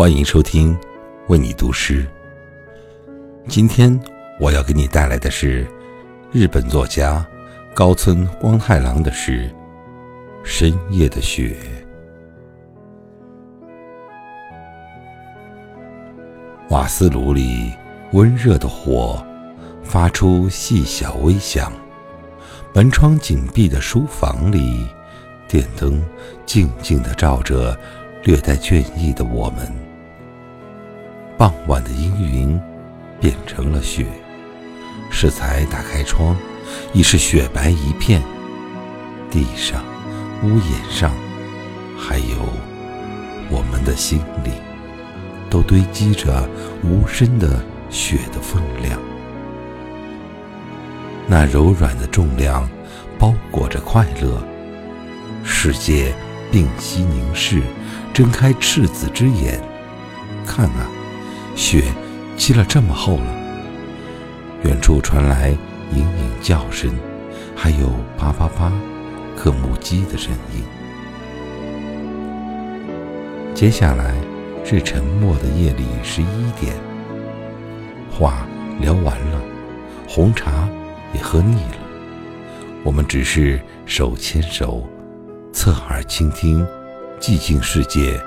欢迎收听《为你读诗》。今天我要给你带来的是日本作家高村光太郎的诗《深夜的雪》。瓦斯炉里温热的火发出细小微响，门窗紧闭的书房里，电灯静静地照着。略带倦意的我们，傍晚的阴云变成了雪。适才打开窗，已是雪白一片。地上、屋檐上，还有我们的心里，都堆积着无声的雪的分量。那柔软的重量包裹着快乐。世界屏息凝视。睁开赤子之眼，看啊，雪积了这么厚了。远处传来隐隐叫声，还有啪啪啪，刻木机的声音。接下来是沉默的夜里十一点，话聊完了，红茶也喝腻了，我们只是手牵手，侧耳倾听。寂静世界，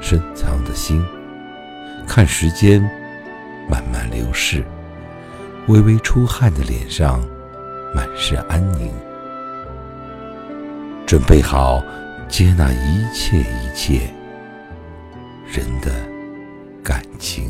深藏的心，看时间慢慢流逝，微微出汗的脸上满是安宁，准备好接纳一切一切人的感情。